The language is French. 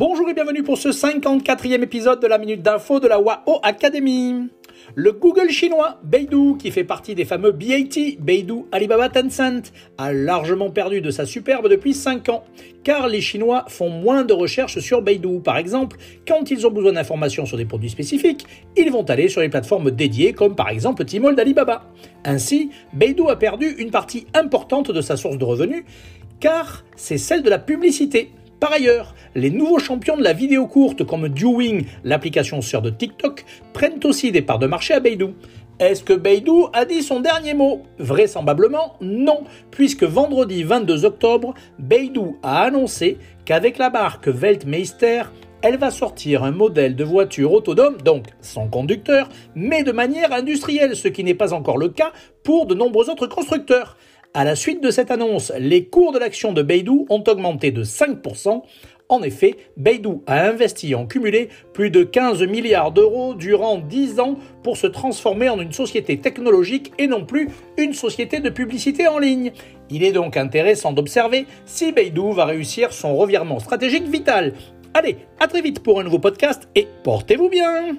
Bonjour et bienvenue pour ce 54e épisode de la Minute d'Info de la WAO Academy. Le Google chinois Beidou, qui fait partie des fameux BAT, Beidou Alibaba Tencent, a largement perdu de sa superbe depuis 5 ans, car les Chinois font moins de recherches sur Beidou. Par exemple, quand ils ont besoin d'informations sur des produits spécifiques, ils vont aller sur les plateformes dédiées comme par exemple Tmall d'Alibaba. Ainsi, Beidou a perdu une partie importante de sa source de revenus, car c'est celle de la publicité. Par ailleurs, les nouveaux champions de la vidéo courte comme Duwing, l'application sœur de TikTok, prennent aussi des parts de marché à Beidou. Est-ce que Beidou a dit son dernier mot? Vraisemblablement non, puisque vendredi 22 octobre, Beidou a annoncé qu'avec la marque Weltmeister, elle va sortir un modèle de voiture autonome, donc sans conducteur, mais de manière industrielle, ce qui n'est pas encore le cas pour de nombreux autres constructeurs. À la suite de cette annonce, les cours de l'action de Beidou ont augmenté de 5%. En effet, Beidou a investi en cumulé plus de 15 milliards d'euros durant 10 ans pour se transformer en une société technologique et non plus une société de publicité en ligne. Il est donc intéressant d'observer si Beidou va réussir son revirement stratégique vital. Allez, à très vite pour un nouveau podcast et portez-vous bien